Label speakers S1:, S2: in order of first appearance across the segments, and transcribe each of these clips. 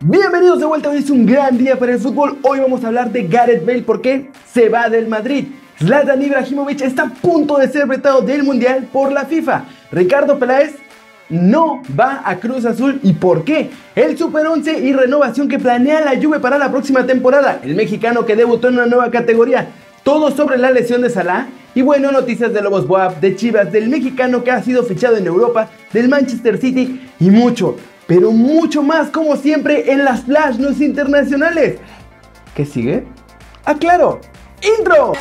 S1: Bienvenidos de vuelta, hoy es un gran día para el fútbol. Hoy vamos a hablar de Gareth Bale porque se va del Madrid. Zlatan Ibrahimovic está a punto de ser vetado del Mundial por la FIFA. Ricardo Peláez no va a Cruz Azul. ¿Y por qué? El Super 11 y renovación que planea la Juve para la próxima temporada. El mexicano que debutó en una nueva categoría. Todo sobre la lesión de Salah. Y bueno, noticias de Lobos Boab, de Chivas, del mexicano que ha sido fichado en Europa, del Manchester City y mucho, pero mucho más como siempre en las Flash News internacionales. ¿Qué sigue? Ah, claro, intro.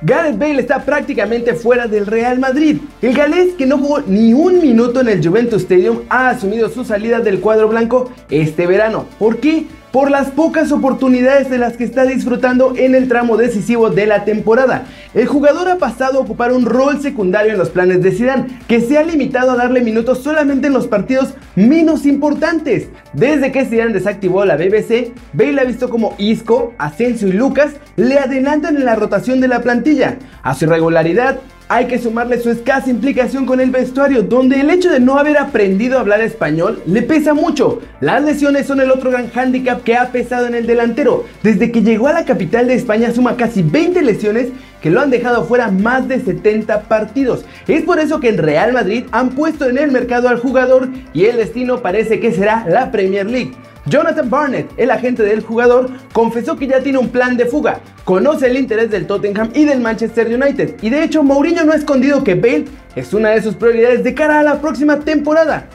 S1: Gareth Bale está prácticamente fuera del Real Madrid. El galés, que no jugó ni un minuto en el Juventus Stadium, ha asumido su salida del cuadro blanco este verano. ¿Por qué? Por las pocas oportunidades de las que está disfrutando en el tramo decisivo de la temporada. El jugador ha pasado a ocupar un rol secundario en los planes de Zidane, que se ha limitado a darle minutos solamente en los partidos menos importantes. Desde que Zidane desactivó la BBC, Bale ha visto como Isco, Asensio y Lucas le adelantan en la rotación de la plantilla. A su irregularidad hay que sumarle su escasa implicación con el vestuario, donde el hecho de no haber aprendido a hablar español le pesa mucho. Las lesiones son el otro gran hándicap que ha pesado en el delantero. Desde que llegó a la capital de España suma casi 20 lesiones que lo han dejado fuera más de 70 partidos. Es por eso que en Real Madrid han puesto en el mercado al jugador y el destino parece que será la Premier League. Jonathan Barnett, el agente del jugador, confesó que ya tiene un plan de fuga, conoce el interés del Tottenham y del Manchester United, y de hecho Mourinho no ha escondido que Bale es una de sus prioridades de cara a la próxima temporada.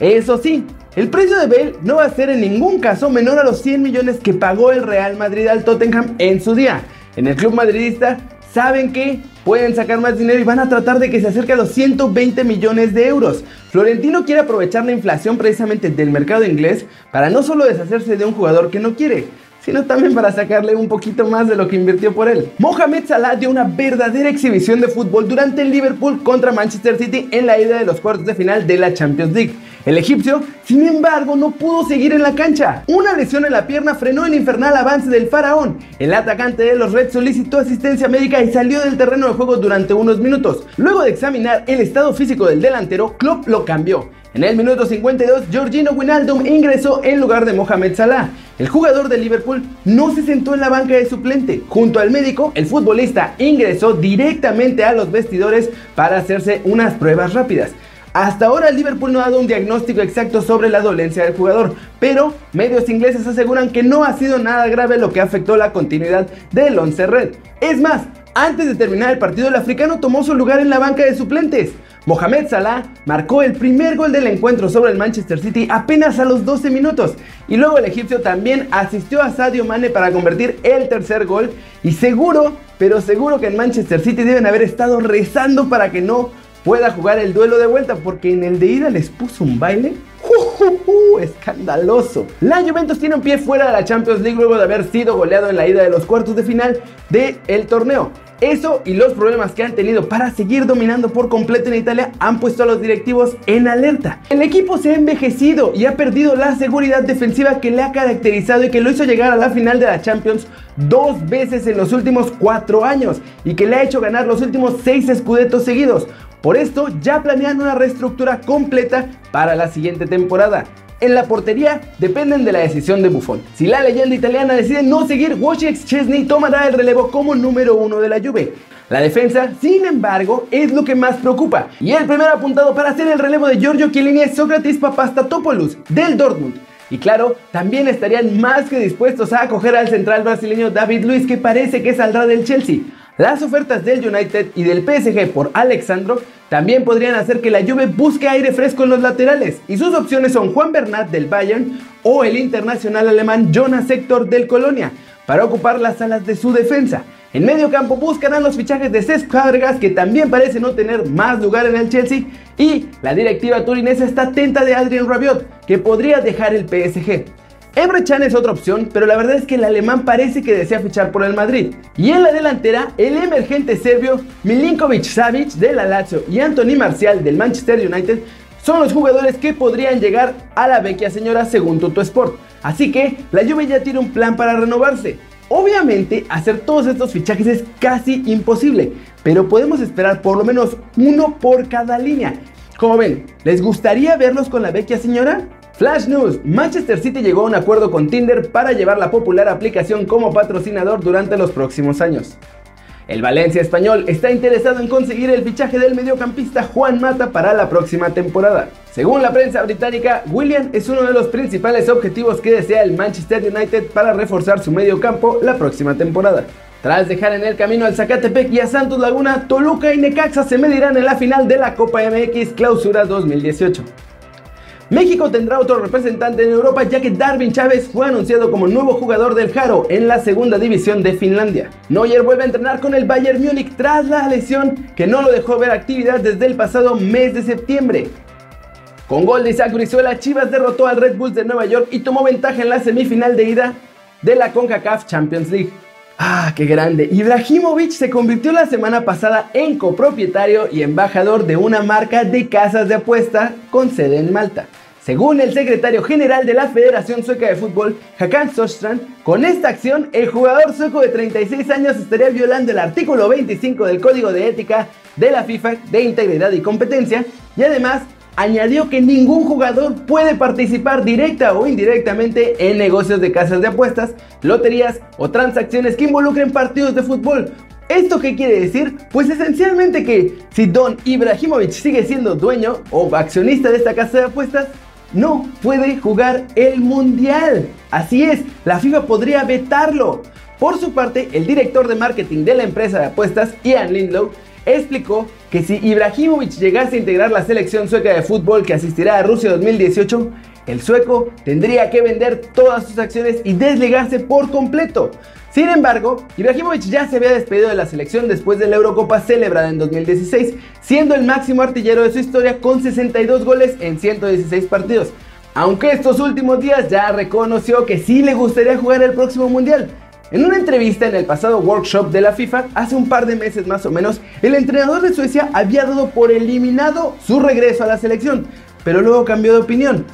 S1: Eso sí, el precio de Bale no va a ser en ningún caso menor a los 100 millones que pagó el Real Madrid al Tottenham en su día. En el club madridista saben que pueden sacar más dinero y van a tratar de que se acerque a los 120 millones de euros. Florentino quiere aprovechar la inflación precisamente del mercado inglés para no solo deshacerse de un jugador que no quiere, sino también para sacarle un poquito más de lo que invirtió por él. Mohamed Salah dio una verdadera exhibición de fútbol durante el Liverpool contra Manchester City en la ida de los cuartos de final de la Champions League. El egipcio, sin embargo, no pudo seguir en la cancha. Una lesión en la pierna frenó el infernal avance del faraón. El atacante de los Reds solicitó asistencia médica y salió del terreno de juego durante unos minutos. Luego de examinar el estado físico del delantero, Klopp lo cambió. En el minuto 52, Georgino Wijnaldum ingresó en lugar de Mohamed Salah. El jugador de Liverpool no se sentó en la banca de suplente. Junto al médico, el futbolista ingresó directamente a los vestidores para hacerse unas pruebas rápidas. Hasta ahora Liverpool no ha dado un diagnóstico exacto sobre la dolencia del jugador, pero medios ingleses aseguran que no ha sido nada grave lo que afectó la continuidad del 11 red. Es más, antes de terminar el partido el africano tomó su lugar en la banca de suplentes. Mohamed Salah marcó el primer gol del encuentro sobre el Manchester City apenas a los 12 minutos y luego el egipcio también asistió a Sadio Mane para convertir el tercer gol y seguro, pero seguro que en Manchester City deben haber estado rezando para que no pueda jugar el duelo de vuelta porque en el de ida les puso un baile escandaloso. La Juventus tiene un pie fuera de la Champions League luego de haber sido goleado en la ida de los cuartos de final del torneo. Eso y los problemas que han tenido para seguir dominando por completo en Italia han puesto a los directivos en alerta. El equipo se ha envejecido y ha perdido la seguridad defensiva que le ha caracterizado y que lo hizo llegar a la final de la Champions dos veces en los últimos cuatro años y que le ha hecho ganar los últimos seis escudetos seguidos. Por esto ya planean una reestructura completa para la siguiente temporada. En la portería dependen de la decisión de Buffon. Si la leyenda italiana decide no seguir, Wojciech Chesney tomará el relevo como número uno de la Juve. La defensa, sin embargo, es lo que más preocupa. Y el primer apuntado para hacer el relevo de Giorgio Chiellini es Sócrates Papastatopoulos, del Dortmund. Y claro, también estarían más que dispuestos a acoger al central brasileño David Luiz que parece que saldrá del Chelsea. Las ofertas del United y del PSG por Alexandro también podrían hacer que la Juve busque aire fresco en los laterales y sus opciones son Juan Bernat del Bayern o el internacional alemán Jonas Hector del Colonia para ocupar las alas de su defensa. En medio campo buscarán los fichajes de Cesc Fábregas que también parece no tener más lugar en el Chelsea y la directiva turinesa está atenta de Adrian Rabiot que podría dejar el PSG. Emre Can es otra opción, pero la verdad es que el alemán parece que desea fichar por el Madrid. Y en la delantera, el emergente serbio Milinkovic Savic de la Lazio y Anthony Marcial del Manchester United son los jugadores que podrían llegar a la vecchia señora según Toto Sport. Así que la Juve ya tiene un plan para renovarse. Obviamente, hacer todos estos fichajes es casi imposible, pero podemos esperar por lo menos uno por cada línea. Como ven, ¿les gustaría verlos con la vecchia señora? Flash News, Manchester City llegó a un acuerdo con Tinder para llevar la popular aplicación como patrocinador durante los próximos años. El Valencia español está interesado en conseguir el fichaje del mediocampista Juan Mata para la próxima temporada. Según la prensa británica, William es uno de los principales objetivos que desea el Manchester United para reforzar su mediocampo la próxima temporada. Tras dejar en el camino al Zacatepec y a Santos Laguna, Toluca y Necaxa se medirán en la final de la Copa MX Clausura 2018. México tendrá otro representante en Europa ya que Darwin Chávez fue anunciado como nuevo jugador del Jaro en la segunda división de Finlandia. Neuer vuelve a entrenar con el Bayern Múnich tras la lesión que no lo dejó ver actividad desde el pasado mes de septiembre. Con gol de Isaac Brizuela, Chivas derrotó al Red Bulls de Nueva York y tomó ventaja en la semifinal de ida de la CONCACAF Champions League. Ah, qué grande. Ibrahimovic se convirtió la semana pasada en copropietario y embajador de una marca de casas de apuesta con sede en Malta. Según el secretario general de la Federación Sueca de Fútbol, Hakan Sostrand, con esta acción el jugador sueco de 36 años estaría violando el artículo 25 del Código de Ética de la FIFA de Integridad y Competencia y además añadió que ningún jugador puede participar directa o indirectamente en negocios de casas de apuestas, loterías o transacciones que involucren partidos de fútbol, ¿Esto qué quiere decir? Pues esencialmente que si Don Ibrahimovic sigue siendo dueño o accionista de esta casa de apuestas, no puede jugar el Mundial. Así es, la FIFA podría vetarlo. Por su parte, el director de marketing de la empresa de apuestas, Ian Lindlow, explicó que si Ibrahimovic llegase a integrar la selección sueca de fútbol que asistirá a Rusia 2018, el sueco tendría que vender todas sus acciones y desligarse por completo. Sin embargo, Ibrahimovic ya se había despedido de la selección después de la Eurocopa celebrada en 2016, siendo el máximo artillero de su historia con 62 goles en 116 partidos. Aunque estos últimos días ya reconoció que sí le gustaría jugar el próximo Mundial. En una entrevista en el pasado workshop de la FIFA, hace un par de meses más o menos, el entrenador de Suecia había dado por eliminado su regreso a la selección, pero luego cambió de opinión.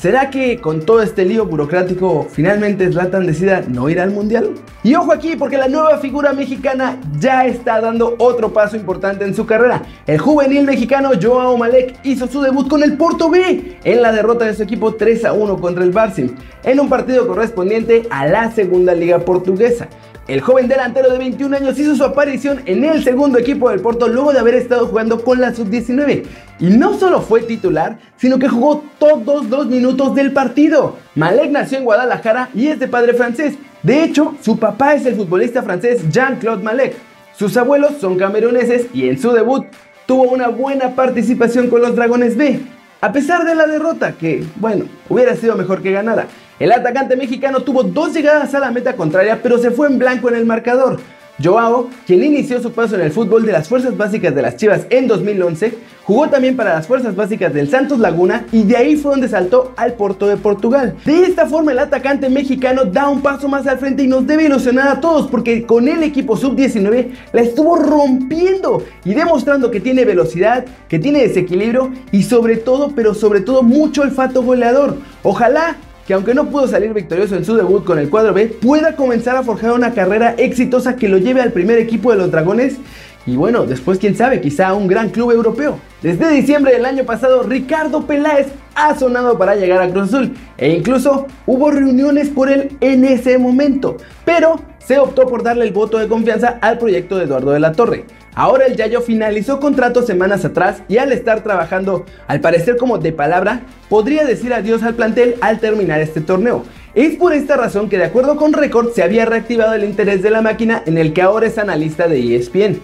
S1: ¿Será que con todo este lío burocrático finalmente Zlatan decida no ir al mundial? Y ojo aquí porque la nueva figura mexicana ya está dando otro paso importante en su carrera. El juvenil mexicano Joao Malek hizo su debut con el Porto B en la derrota de su equipo 3 a 1 contra el Barça en un partido correspondiente a la segunda liga portuguesa. El joven delantero de 21 años hizo su aparición en el segundo equipo del Porto luego de haber estado jugando con la sub-19. Y no solo fue titular, sino que jugó todos los minutos del partido. Malek nació en Guadalajara y es de padre francés. De hecho, su papá es el futbolista francés Jean-Claude Malek. Sus abuelos son cameruneses y en su debut tuvo una buena participación con los Dragones B. A pesar de la derrota, que, bueno, hubiera sido mejor que ganada. El atacante mexicano tuvo dos llegadas a la meta contraria, pero se fue en blanco en el marcador. Joao, quien inició su paso en el fútbol de las fuerzas básicas de las Chivas en 2011, jugó también para las fuerzas básicas del Santos Laguna y de ahí fue donde saltó al Porto de Portugal. De esta forma el atacante mexicano da un paso más al frente y nos debe ilusionar a todos porque con el equipo sub-19 la estuvo rompiendo y demostrando que tiene velocidad, que tiene desequilibrio y sobre todo, pero sobre todo mucho olfato goleador. Ojalá que aunque no pudo salir victorioso en su debut con el cuadro B, pueda comenzar a forjar una carrera exitosa que lo lleve al primer equipo de los Dragones y bueno, después quién sabe, quizá a un gran club europeo. Desde diciembre del año pasado, Ricardo Peláez ha sonado para llegar a Cruz Azul e incluso hubo reuniones por él en ese momento, pero se optó por darle el voto de confianza al proyecto de Eduardo de la Torre. Ahora el Yayo finalizó contrato semanas atrás y al estar trabajando, al parecer como de palabra, podría decir adiós al plantel al terminar este torneo. Es por esta razón que de acuerdo con Record se había reactivado el interés de la máquina en el que ahora es analista de ESPN.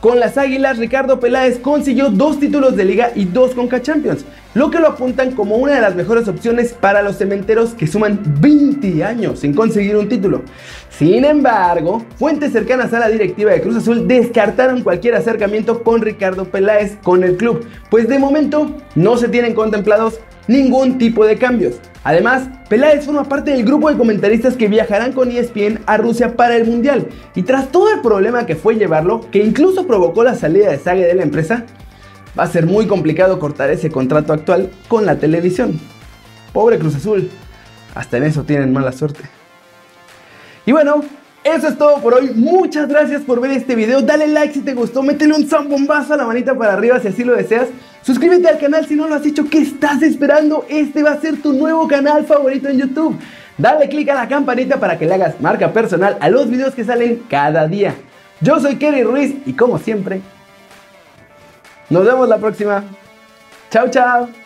S1: Con las Águilas, Ricardo Peláez consiguió dos títulos de liga y dos Conca Champions, lo que lo apuntan como una de las mejores opciones para los cementeros que suman 20 años sin conseguir un título. Sin embargo, fuentes cercanas a la directiva de Cruz Azul descartaron cualquier acercamiento con Ricardo Peláez con el club, pues de momento no se tienen contemplados ningún tipo de cambios. Además, Peláez forma parte del grupo de comentaristas que viajarán con ESPN a Rusia para el Mundial. Y tras todo el problema que fue llevarlo, que incluso provocó la salida de Sague de la empresa, va a ser muy complicado cortar ese contrato actual con la televisión. Pobre Cruz Azul, hasta en eso tienen mala suerte. Y bueno, Eso es todo por hoy, muchas gracias por ver este video, dale like si te gustó, métele un zambombazo a la manita para arriba si así lo deseas, suscríbete al canal si no lo has hecho, ¿qué estás esperando? Este va a ser tu nuevo canal favorito en YouTube. Dale click a la campanita para que le hagas marca personal a los videos que salen cada día. Yo soy Kerry Ruiz y como siempre, nos vemos la próxima. Chao, chao.